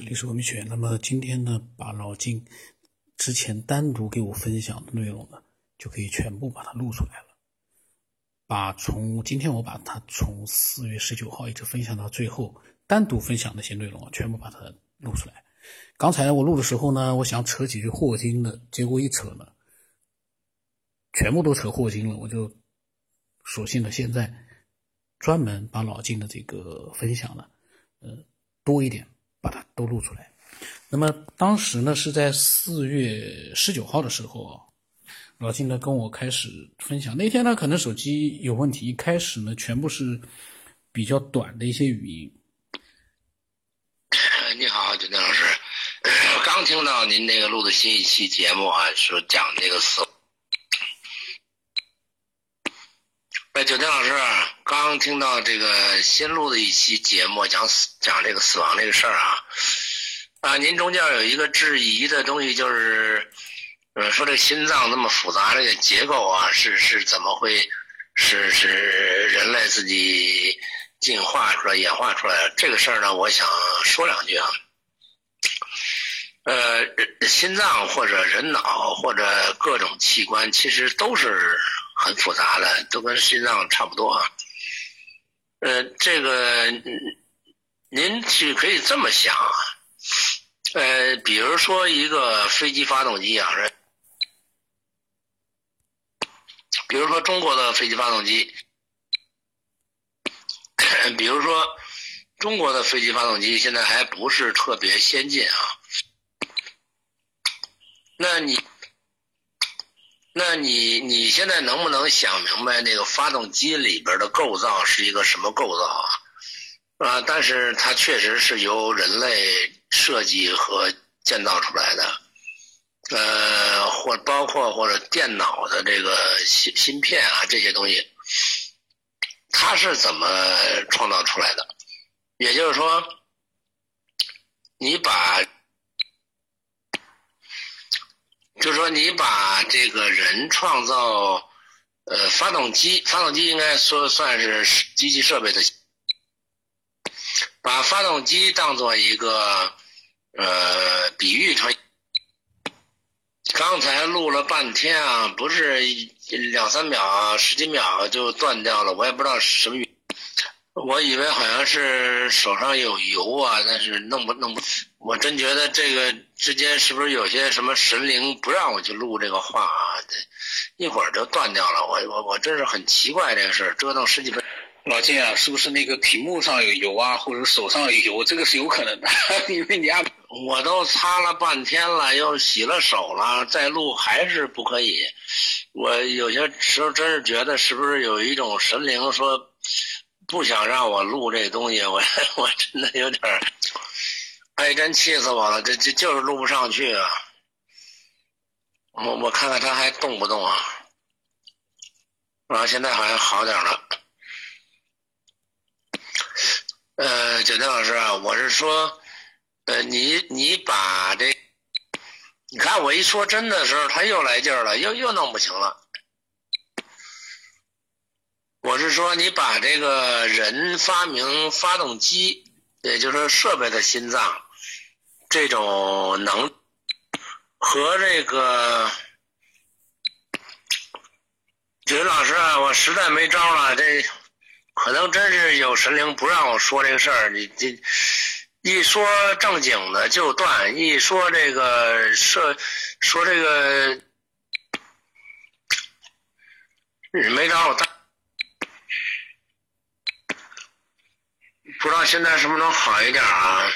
这里是文学。那么今天呢，把老金之前单独给我分享的内容呢，就可以全部把它录出来了。把从今天我把它从四月十九号一直分享到最后，单独分享那些内容啊，全部把它录出来。刚才我录的时候呢，我想扯几句霍金的，结果一扯呢，全部都扯霍金了，我就索性呢现在专门把老金的这个分享呢，呃，多一点。把它都录出来。那么当时呢，是在四月十九号的时候，老金呢跟我开始分享。那天呢，可能手机有问题，一开始呢全部是比较短的一些语音。你好，九天老师，我刚听到您那个录的新一期节目啊，说讲那个死。九天老师，刚听到这个新录的一期节目，讲死讲这个死亡这个事儿啊，啊，您中间有一个质疑的东西，就是，呃，说这心脏那么复杂这个结构啊，是是怎么会，是是人类自己进化出来、演化出来的这个事儿呢？我想说两句啊，呃，心脏或者人脑或者各种器官，其实都是。很复杂的，都跟心脏差不多啊。呃，这个您去可以这么想啊。呃，比如说一个飞机发动机啊，比如说中国的飞机发动机，比如说中国的飞机发动机现在还不是特别先进啊。那你？那你你现在能不能想明白那个发动机里边的构造是一个什么构造啊？啊，但是它确实是由人类设计和建造出来的，呃，或包括或者电脑的这个芯芯片啊这些东西，它是怎么创造出来的？也就是说，你把。就是说，你把这个人创造，呃，发动机，发动机应该说算是机器设备的，把发动机当做一个，呃，比喻成。刚才录了半天啊，不是两三秒、十几秒就断掉了，我也不知道什么原因。我以为好像是手上有油啊，但是弄不弄不，我真觉得这个之间是不是有些什么神灵不让我去录这个话啊？一会儿就断掉了，我我我真是很奇怪这个事儿，折腾十几分。老金啊，是不是那个屏幕上有油啊，或者手上有油？这个是有可能的，因为你按我都擦了半天了，又洗了手了，再录还是不可以。我有些时候真是觉得是不是有一种神灵说。不想让我录这东西，我我真的有点儿，哎，真气死我了！这这就是录不上去啊！我我看看他还动不动啊？啊，现在好像好点了。呃，九天老师啊，我是说，呃，你你把这，你看我一说真的时候，他又来劲儿了，又又弄不行了。我是说，你把这个人发明发动机，也就是设备的心脏，这种能和这个，九云老师啊，我实在没招了，这可能真是有神灵不让我说这个事儿。你这一说正经的就断，一说这个设说这个没招我不知道现在什么能好一点啊？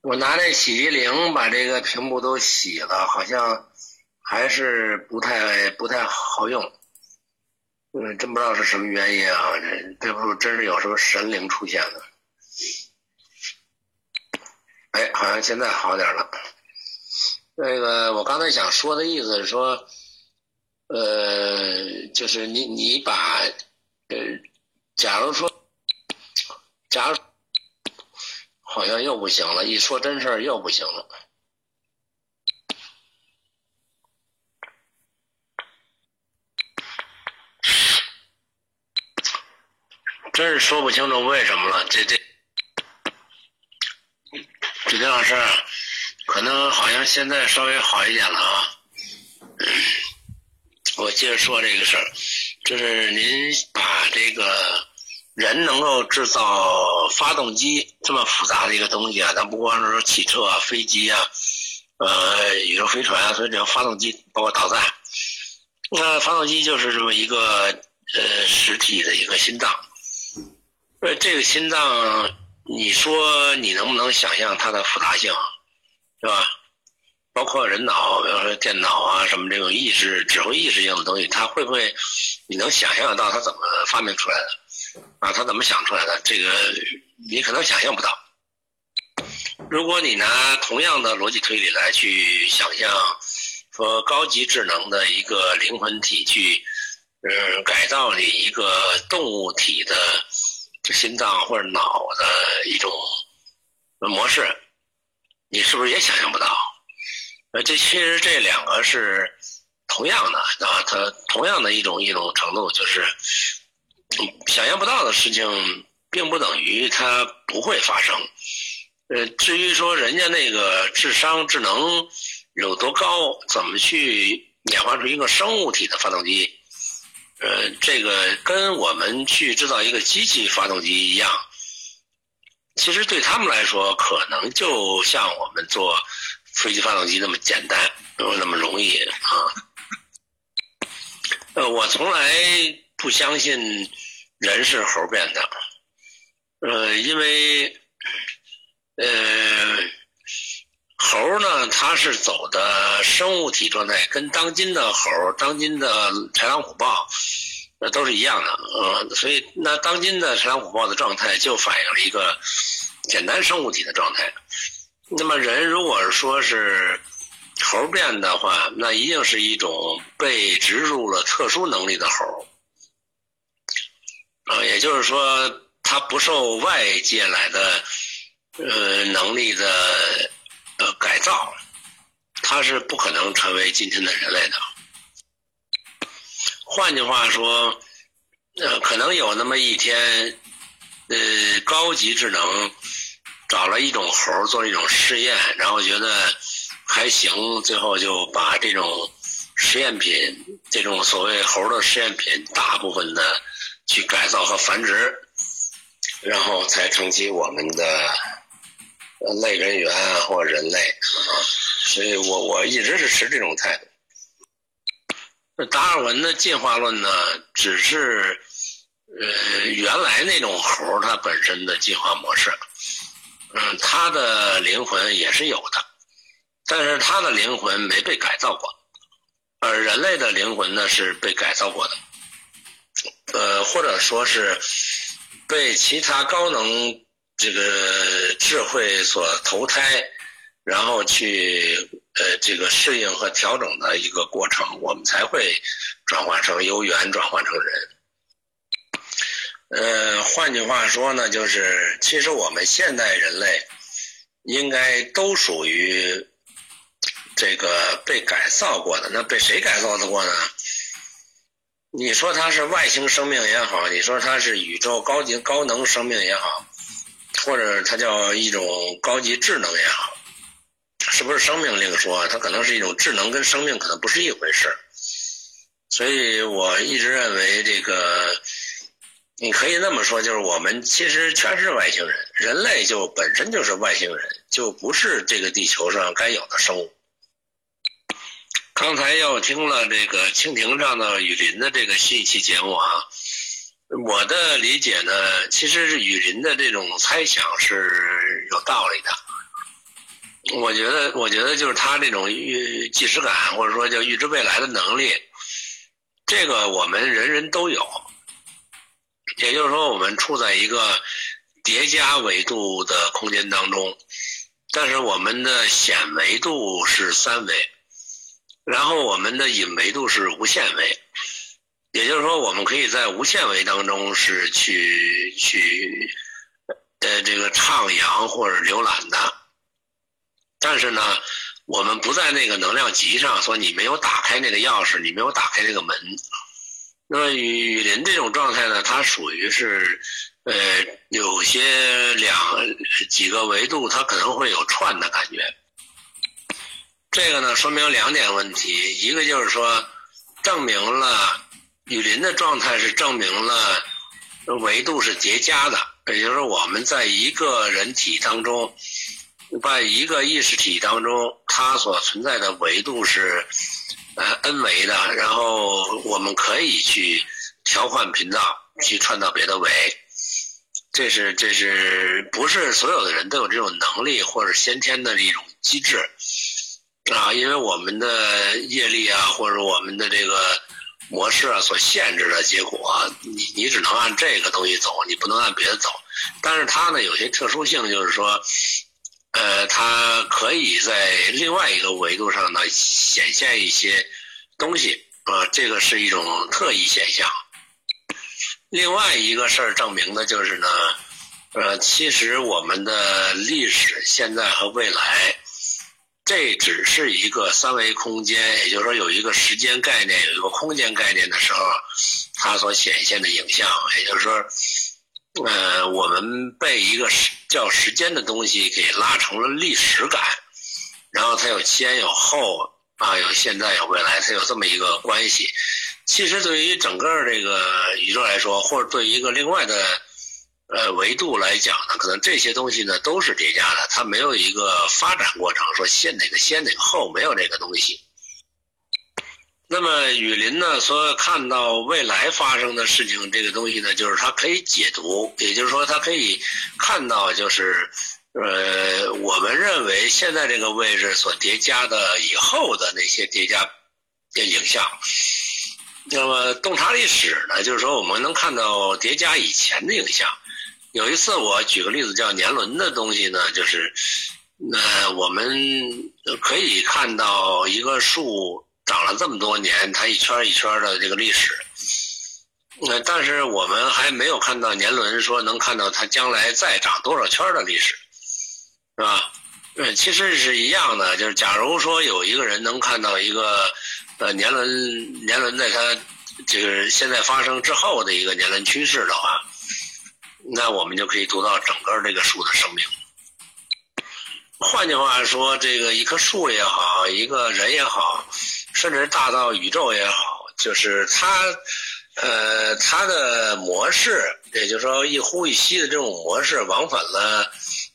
我拿那洗涤灵把这个屏幕都洗了，好像还是不太不太好用。嗯，真不知道是什么原因啊！这这不真是有什么神灵出现了？哎，好像现在好点了。那个，我刚才想说的意思是说。呃，就是你你把，呃，假如说，假如好像又不行了，一说真事儿又不行了。真是说不清楚为什么了。这这，李老师，可能好像现在稍微好一点了啊。我接着说这个事儿，就是您把这个人能够制造发动机这么复杂的一个东西啊，咱不光是说汽车啊、飞机啊、呃宇宙飞船啊，所以这个发动机包括导弹，那发动机就是这么一个呃实体的一个心脏。呃，这个心脏，你说你能不能想象它的复杂性，是吧？包括人脑，比如说电脑啊，什么这种意识、指挥意识性的东西，它会不会？你能想象得到它怎么发明出来的？啊，它怎么想出来的？这个你可能想象不到。如果你拿同样的逻辑推理来去想象，说高级智能的一个灵魂体去，嗯，改造你一个动物体的。心脏或者脑的一种模式，你是不是也想象不到？呃，这其实这两个是同样的啊，它同样的一种一种程度，就是想象不到的事情，并不等于它不会发生。呃，至于说人家那个智商智能有多高，怎么去演化出一个生物体的发动机？呃，这个跟我们去制造一个机器发动机一样，其实对他们来说，可能就像我们做飞机发动机那么简单，那么容易啊。呃，我从来不相信人是猴变的，呃，因为呃，猴呢，它是走的生物体状态，跟当今的猴、当今的豺狼虎豹。那都是一样的，呃，所以那当今的豺狼虎豹的状态就反映了一个简单生物体的状态。那么人如果说是猴变的话，那一定是一种被植入了特殊能力的猴，啊，也就是说它不受外界来的呃能力的呃改造，它是不可能成为今天的人类的。换句话说，呃，可能有那么一天，呃，高级智能找了一种猴做一种试验，然后觉得还行，最后就把这种实验品，这种所谓猴的实验品，大部分的去改造和繁殖，然后才成其我们的类人猿或人类啊。所以我我一直是持这种态度。达尔文的进化论呢，只是呃原来那种猴它本身的进化模式，嗯，他的灵魂也是有的，但是他的灵魂没被改造过，而人类的灵魂呢是被改造过的，呃，或者说是被其他高能这个智慧所投胎，然后去。呃，这个适应和调整的一个过程，我们才会转换成由猿转换成人。呃，换句话说呢，就是其实我们现代人类应该都属于这个被改造过的。那被谁改造的过呢？你说它是外星生命也好，你说它是宇宙高级高能生命也好，或者它叫一种高级智能也好。是不是生命另说？它可能是一种智能，跟生命可能不是一回事所以我一直认为，这个你可以那么说，就是我们其实全是外星人，人类就本身就是外星人，就不是这个地球上该有的生物。刚才又听了这个蜻蜓上的雨林的这个新一期节目啊，我的理解呢，其实是雨林的这种猜想是有道理的。我觉得，我觉得就是他这种预即时感，或者说叫预知未来的能力，这个我们人人都有。也就是说，我们处在一个叠加维度的空间当中，但是我们的显维度是三维，然后我们的隐维度是无限维。也就是说，我们可以在无限维当中是去去呃这个徜徉或者浏览的。但是呢，我们不在那个能量级上，说你没有打开那个钥匙，你没有打开那个门，那么雨雨林这种状态呢，它属于是，呃，有些两几个维度，它可能会有串的感觉。这个呢，说明两点问题，一个就是说，证明了雨林的状态是证明了维度是叠加的，也就是，我们在一个人体当中，在一个意识体当中，它所存在的维度是。呃，n 维的，然后我们可以去调换频道，去串到别的维，这是这是不是所有的人都有这种能力或者先天的一种机制啊？因为我们的业力啊，或者我们的这个模式啊所限制的结果，你你只能按这个东西走，你不能按别的走。但是它呢有些特殊性，就是说。呃，它可以在另外一个维度上呢显现一些东西，啊，这个是一种特异现象。另外一个事儿证明的就是呢，呃，其实我们的历史、现在和未来，这只是一个三维空间，也就是说有一个时间概念、有一个空间概念的时候，它所显现的影像，也就是说。呃，我们被一个时叫时间的东西给拉成了历史感，然后它有前有后啊，有现在有未来，它有这么一个关系。其实对于整个这个宇宙来说，或者对于一个另外的呃维度来讲呢，可能这些东西呢都是叠加的，它没有一个发展过程，说先哪个先哪个后，没有这个东西。那么雨林呢？说看到未来发生的事情，这个东西呢，就是它可以解读，也就是说，它可以看到，就是呃，我们认为现在这个位置所叠加的以后的那些叠加的影像。那么洞察历史呢，就是说我们能看到叠加以前的影像。有一次我举个例子，叫年轮的东西呢，就是那我们可以看到一个树。长了这么多年，它一圈一圈的这个历史，那但是我们还没有看到年轮说能看到它将来再长多少圈的历史，是吧？嗯，其实是一样的，就是假如说有一个人能看到一个呃年轮年轮在它这个现在发生之后的一个年轮趋势的话，那我们就可以读到整个这个树的生命。换句话说，这个一棵树也好，一个人也好。甚至大到宇宙也好，就是它，呃，它的模式，也就是说一呼一吸的这种模式，往返了，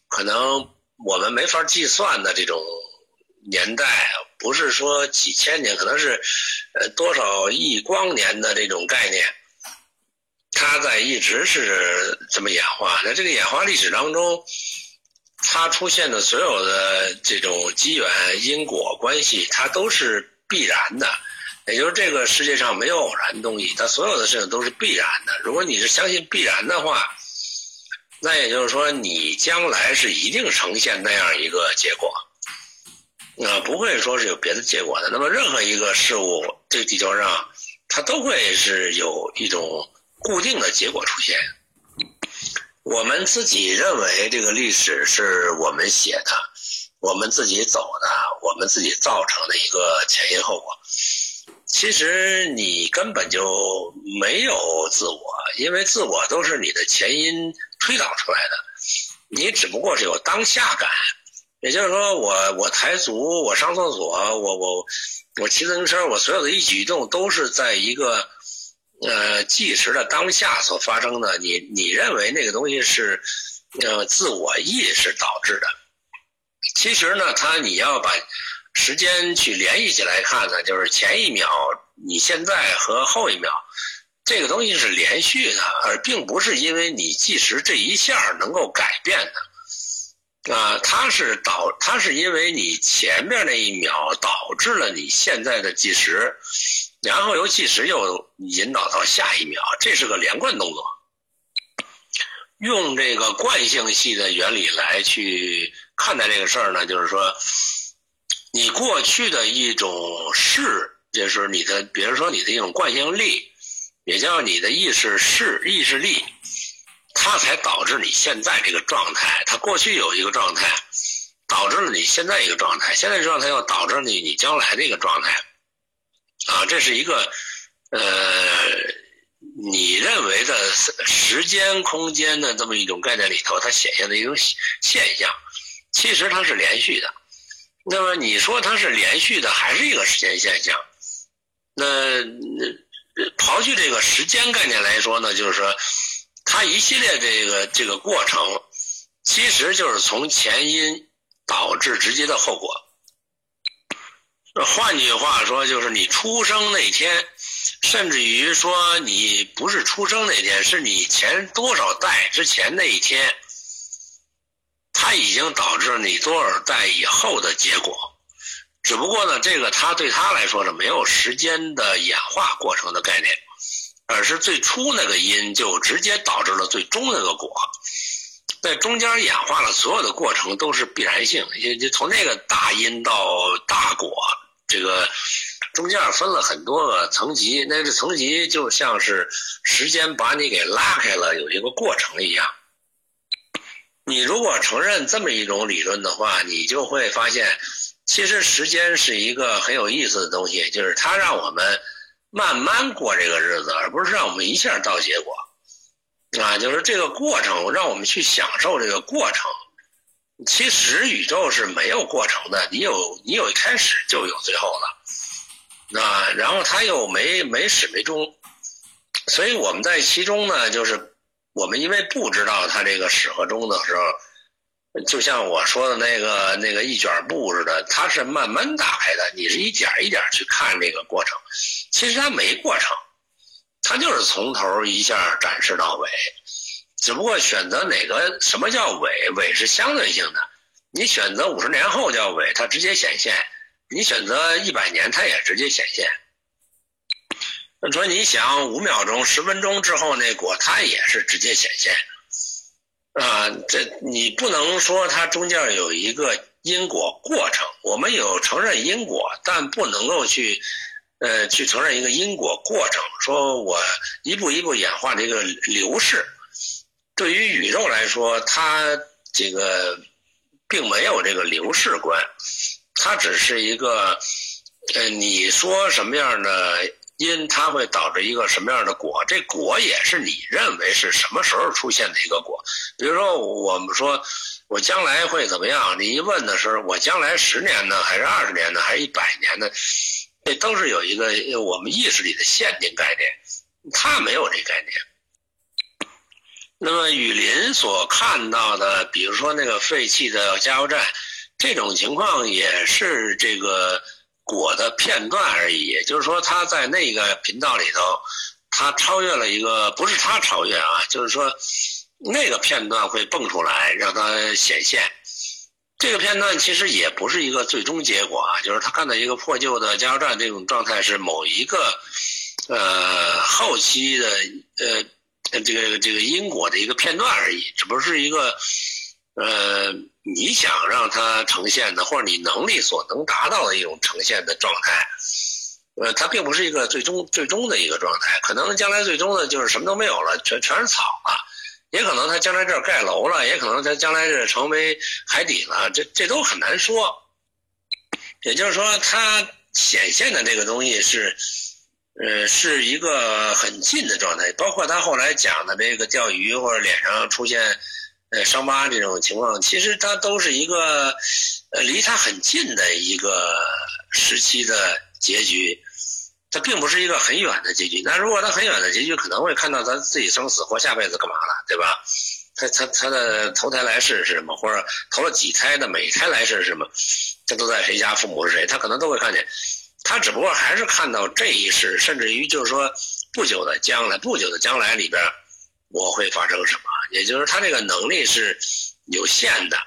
可能我们没法计算的这种年代，不是说几千年，可能是，呃，多少亿光年的这种概念，它在一直是这么演化。在这个演化历史当中，它出现的所有的这种机缘因果关系，它都是。必然的，也就是这个世界上没有偶然东西，它所有的事情都是必然的。如果你是相信必然的话，那也就是说你将来是一定呈现那样一个结果，啊，不会说是有别的结果的。那么任何一个事物，这个地球上，它都会是有一种固定的结果出现。我们自己认为这个历史是我们写的。我们自己走的，我们自己造成的一个前因后果。其实你根本就没有自我，因为自我都是你的前因推导出来的。你只不过是有当下感，也就是说，我我抬足，我上厕所，我我我骑自行车，我所有的一举一动都是在一个呃即时的当下所发生的。你你认为那个东西是呃自我意识导致的？其实呢，它你要把时间去联系起来看呢，就是前一秒你现在和后一秒，这个东西是连续的，而并不是因为你计时这一下能够改变的，啊，它是导，它是因为你前面那一秒导致了你现在的计时，然后由计时又引导到下一秒，这是个连贯动作。用这个惯性系的原理来去。看待这个事儿呢，就是说，你过去的一种势，就是你的，比如说你的一种惯性力，也叫你的意识势、意识力，它才导致你现在这个状态。它过去有一个状态，导致了你现在一个状态，现在状态又导致你你将来的一个状态。啊，这是一个呃你认为的时间空间的这么一种概念里头，它显现的一种现象，其实它是连续的。那么你说它是连续的，还是一个时间现象？那刨去这个时间概念来说呢，就是说，它一系列这个这个过程，其实就是从前因导致直接的后果。换句话说，就是你出生那天，甚至于说你不是出生那天，是你前多少代之前那一天，它已经导致你多少代以后的结果。只不过呢，这个他对他来说是没有时间的演化过程的概念，而是最初那个因就直接导致了最终那个果，在中间演化了所有的过程都是必然性，就就从那个大因到大果。这个中间分了很多个层级，那个层级就像是时间把你给拉开了，有一个过程一样。你如果承认这么一种理论的话，你就会发现，其实时间是一个很有意思的东西，就是它让我们慢慢过这个日子，而不是让我们一下到结果。啊，就是这个过程让我们去享受这个过程。其实宇宙是没有过程的，你有你有一开始就有最后了，那然后它又没没始没终，所以我们在其中呢，就是我们因为不知道它这个始和终的时候，就像我说的那个那个一卷布似的，它是慢慢打开的，你是一点一点去看这个过程，其实它没过程，它就是从头一下展示到尾。只不过选择哪个什么叫尾，尾是相对性的。你选择五十年后叫尾，它直接显现；你选择一百年，它也直接显现。说你想五秒钟、十分钟之后那果，它也是直接显现。啊，这你不能说它中间有一个因果过程。我们有承认因果，但不能够去呃去承认一个因果过程。说我一步一步演化这个流逝。对于宇宙来说，它这个并没有这个流逝观，它只是一个，呃，你说什么样的因，它会导致一个什么样的果，这果也是你认为是什么时候出现的一个果。比如说，我们说我将来会怎么样，你一问的时候，我将来十年呢，还是二十年呢，还是一百年呢？这都是有一个我们意识里的限定概念，它没有这概念。那么雨林所看到的，比如说那个废弃的加油站，这种情况也是这个果的片段而已。就是说，他在那个频道里头，他超越了一个，不是他超越啊，就是说那个片段会蹦出来让它显现。这个片段其实也不是一个最终结果啊，就是他看到一个破旧的加油站这种状态是某一个呃后期的呃。这个这个因果的一个片段而已，只不过是一个，呃，你想让它呈现的，或者你能力所能达到的一种呈现的状态，呃，它并不是一个最终最终的一个状态，可能将来最终的就是什么都没有了，全全是草了，也可能它将来这儿盖楼了，也可能它将来这成为海底了，这这都很难说。也就是说，它显现的这个东西是。呃，是一个很近的状态，包括他后来讲的这个钓鱼或者脸上出现呃伤疤这种情况，其实它都是一个呃离他很近的一个时期的结局，它并不是一个很远的结局。那如果他很远的结局，可能会看到他自己生死或下辈子干嘛了，对吧？他他他的投胎来世是什么，或者投了几胎的每胎来世是什么，他都在谁家，父母是谁，他可能都会看见。他只不过还是看到这一世，甚至于就是说不久的将来，不久的将来里边我会发生什么？也就是他这个能力是有限的，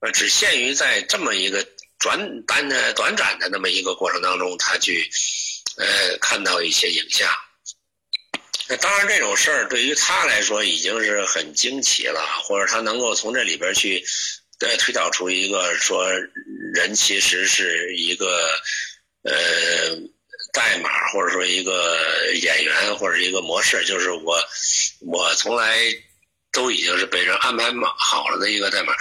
呃，只限于在这么一个短单的短暂的那么一个过程当中，他去呃看到一些影像。那当然，这种事儿对于他来说已经是很惊奇了，或者他能够从这里边去呃推导出一个说人其实是一个。呃，代码或者说一个演员或者一个模式，就是我，我从来都已经是被人安排好了的一个代码。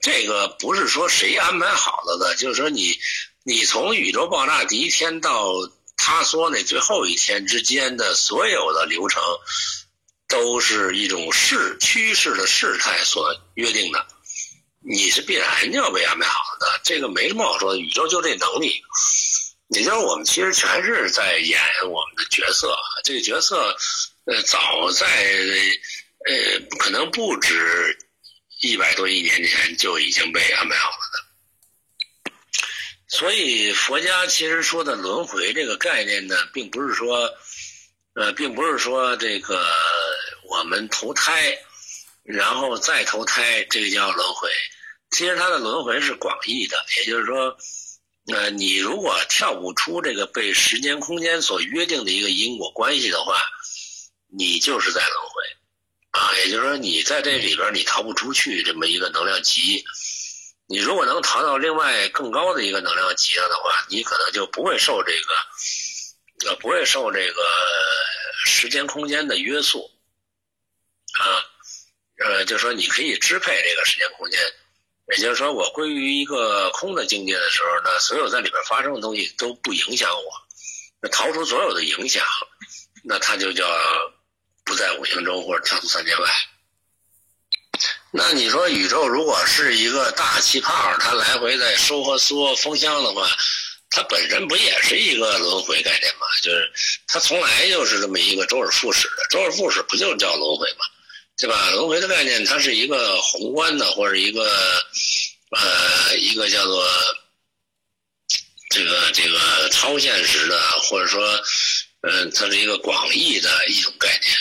这个不是说谁安排好了的，就是说你，你从宇宙爆炸第一天到他说那最后一天之间的所有的流程，都是一种势趋势的事态所约定的，你是必然就要被安排好的，这个没什么好说的。宇宙就这能力，也就是我们其实全是在演我们的角色，这个角色，呃，早在呃可能不止一百多亿年前就已经被安排好了的。所以佛家其实说的轮回这个概念呢，并不是说，呃，并不是说这个我们投胎，然后再投胎，这个叫轮回。其实它的轮回是广义的，也就是说，那，你如果跳不出这个被时间空间所约定的一个因果关系的话，你就是在轮回，啊，也就是说你在这里边你逃不出去这么一个能量级。你如果能逃到另外更高的一个能量级上的话，你可能就不会受这个，呃，不会受这个时间空间的约束，啊，呃，就说你可以支配这个时间空间，也就是说，我归于一个空的境界的时候呢，所有在里边发生的东西都不影响我，那逃出所有的影响，那它就叫不在五行中或者跳出三界外。那你说宇宙如果是一个大气泡，它来回在收和缩风箱的话，它本身不也是一个轮回概念吗？就是它从来就是这么一个周而复始的，周而复始不就叫轮回吗？对吧？轮回的概念它是一个宏观的，或者一个呃一个叫做这个这个超现实的，或者说嗯它是一个广义的一种概念。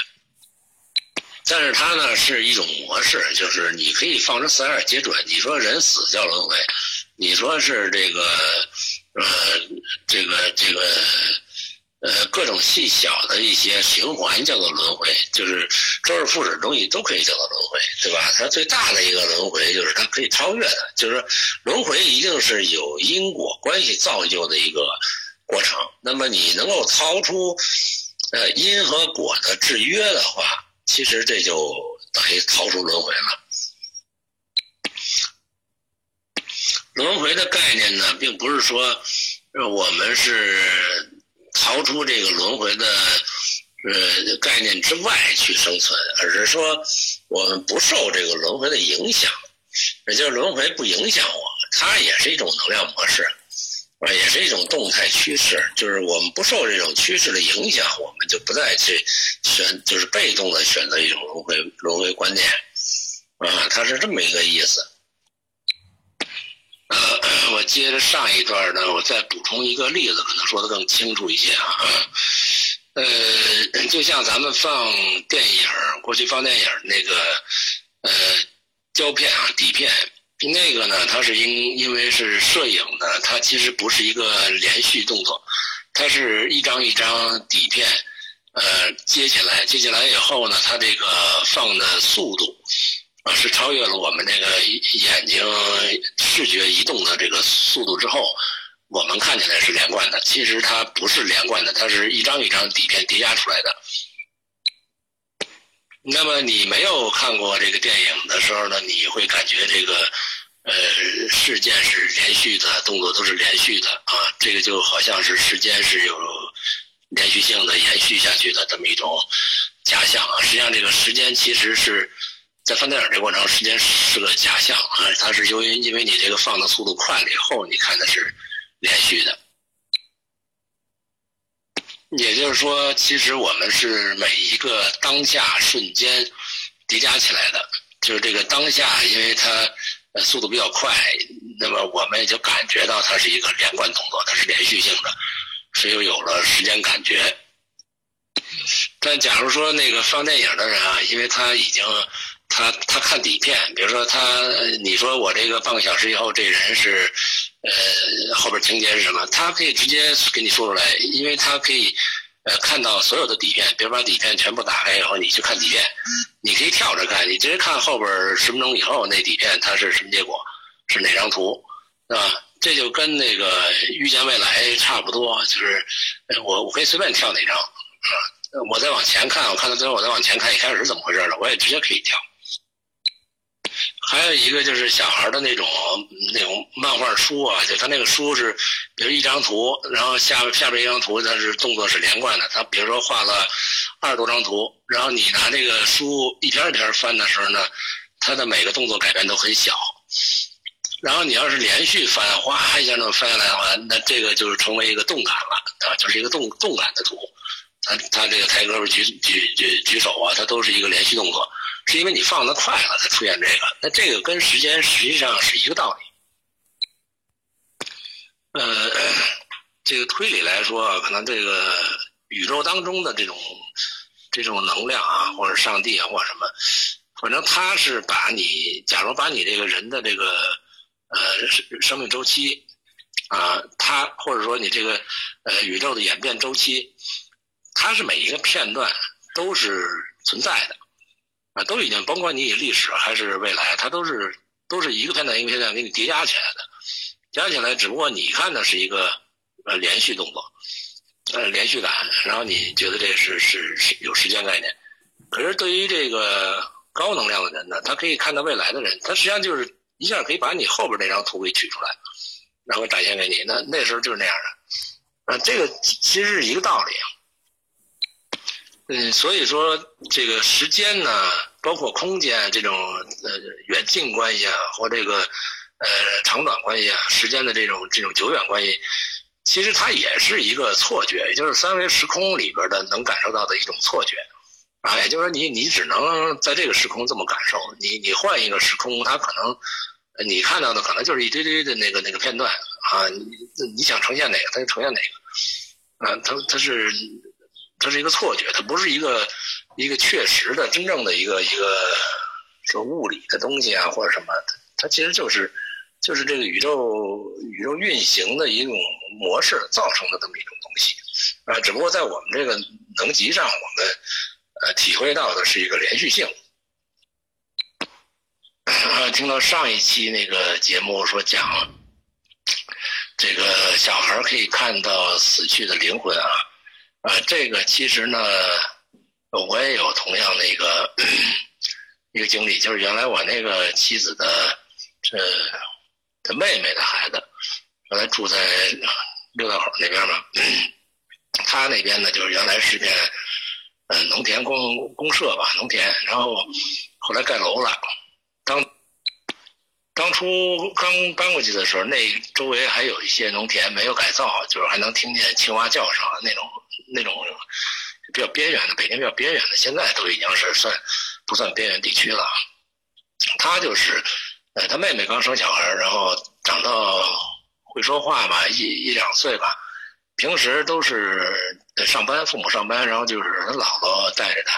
但是它呢是一种模式，就是你可以放成四二皆准。你说人死叫轮回，你说是这个，呃，这个这个，呃，各种细小的一些循环叫做轮回，就是周而复始的东西都可以叫做轮回，对吧？它最大的一个轮回就是它可以超越的，就是说轮回一定是有因果关系造就的一个过程。那么你能够超出，呃，因和果的制约的话。其实这就等于逃出轮回了。轮回的概念呢，并不是说我们是逃出这个轮回的呃概念之外去生存，而是说我们不受这个轮回的影响，也就是轮回不影响我，它也是一种能量模式。啊，也是一种动态趋势，就是我们不受这种趋势的影响，我们就不再去选，就是被动的选择一种轮回轮回观念，啊，它是这么一个意思。我接着上一段呢，我再补充一个例子，可能说的更清楚一些啊。呃，就像咱们放电影，过去放电影那个呃胶片啊底片。那个呢，它是因因为是摄影的，它其实不是一个连续动作，它是一张一张底片，呃，接起来，接起来以后呢，它这个放的速度，是超越了我们那个眼睛视觉移动的这个速度之后，我们看起来是连贯的。其实它不是连贯的，它是一张一张底片叠加出来的。那么你没有看过这个电影的时候呢，你会感觉这个，呃，事件是连续的，动作都是连续的啊，这个就好像是时间是有连续性的延续下去的这么一种假象啊。实际上，这个时间其实是在放电影这过程，时间是个假象啊，它是由于因为你这个放的速度快了以后，你看的是连续的。也就是说，其实我们是每一个当下瞬间叠加起来的，就是这个当下，因为它速度比较快，那么我们也就感觉到它是一个连贯动作，它是连续性的，所以有了时间感觉。但假如说那个放电影的人啊，因为他已经他他看底片，比如说他你说我这个半个小时以后这人是。呃，后边情节是什么？他可以直接给你说出来，因为他可以呃看到所有的底片。比如把底片全部打开以后，你去看底片，你可以跳着看，你直接看后边十分钟以后那底片它是什么结果，是哪张图，是吧？这就跟那个预见未来差不多，就是我我可以随便跳哪张，啊，我再往前看，我看到最后我再往前看一开始是怎么回事了，我也直接可以跳。还有一个就是小孩的那种那种漫画书啊，就他那个书是，比如一张图，然后下下边一张图，它是动作是连贯的。他比如说画了二十多张图，然后你拿这个书一篇一篇翻的时候呢，他的每个动作改变都很小。然后你要是连续翻，哗一下那么翻下来的话，那这个就是成为一个动感了啊，就是一个动动感的图。他他这个抬胳膊举举举举手啊，它都是一个连续动作。是因为你放的快了才出现这个，那这个跟时间实际上是一个道理。呃，这个推理来说，可能这个宇宙当中的这种这种能量啊，或者上帝啊，或者什么，反正他是把你，假如把你这个人的这个呃生命周期啊，他或者说你这个呃宇宙的演变周期，它是每一个片段都是存在的。都已经甭管你历史还是未来，它都是都是一个片段一个片段给你叠加起来的，加起来只不过你看的是一个呃连续动作，呃连续感，然后你觉得这是是是有时间概念，可是对于这个高能量的人呢，他可以看到未来的人，他实际上就是一下可以把你后边那张图给取出来，然后展现给你，那那时候就是那样的，啊，这个其实是一个道理。嗯，所以说这个时间呢，包括空间这种呃远近关系啊，或这个呃长短关系啊，时间的这种这种久远关系，其实它也是一个错觉，也就是三维时空里边的能感受到的一种错觉啊，也就是说你你只能在这个时空这么感受，你你换一个时空，它可能你看到的可能就是一堆堆的那个那个片段啊，你你想呈现哪个，它就呈现哪个啊，它它是。它是一个错觉，它不是一个一个确实的、真正的一个一个说物理的东西啊，或者什么，它其实就是就是这个宇宙宇宙运行的一种模式造成的这么一种东西啊。只不过在我们这个能级上，我们呃体会到的是一个连续性。听到上一期那个节目说讲这个小孩可以看到死去的灵魂啊。啊，这个其实呢，我也有同样的一个一个经历，就是原来我那个妻子的这的妹妹的孩子，原来住在六道口那边嘛，他那边呢就是原来是片呃农田公公社吧，农田，然后后来盖楼了，当当初刚搬过去的时候，那周围还有一些农田没有改造，就是还能听见青蛙叫声那种。那种比较边缘的，北京比较边缘的，现在都已经是算不算边缘地区了。他就是，呃，他妹妹刚生小孩，然后长到会说话吧，一一两岁吧。平时都是上班，父母上班，然后就是他姥姥带着他，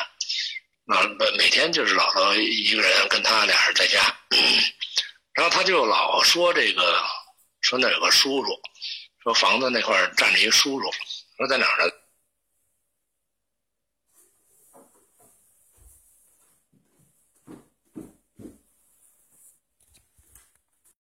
啊，每天就是姥姥一个人跟他俩人在家。然后他就老说这个，说那有个叔叔，说房子那块站着一叔叔，说在哪儿呢？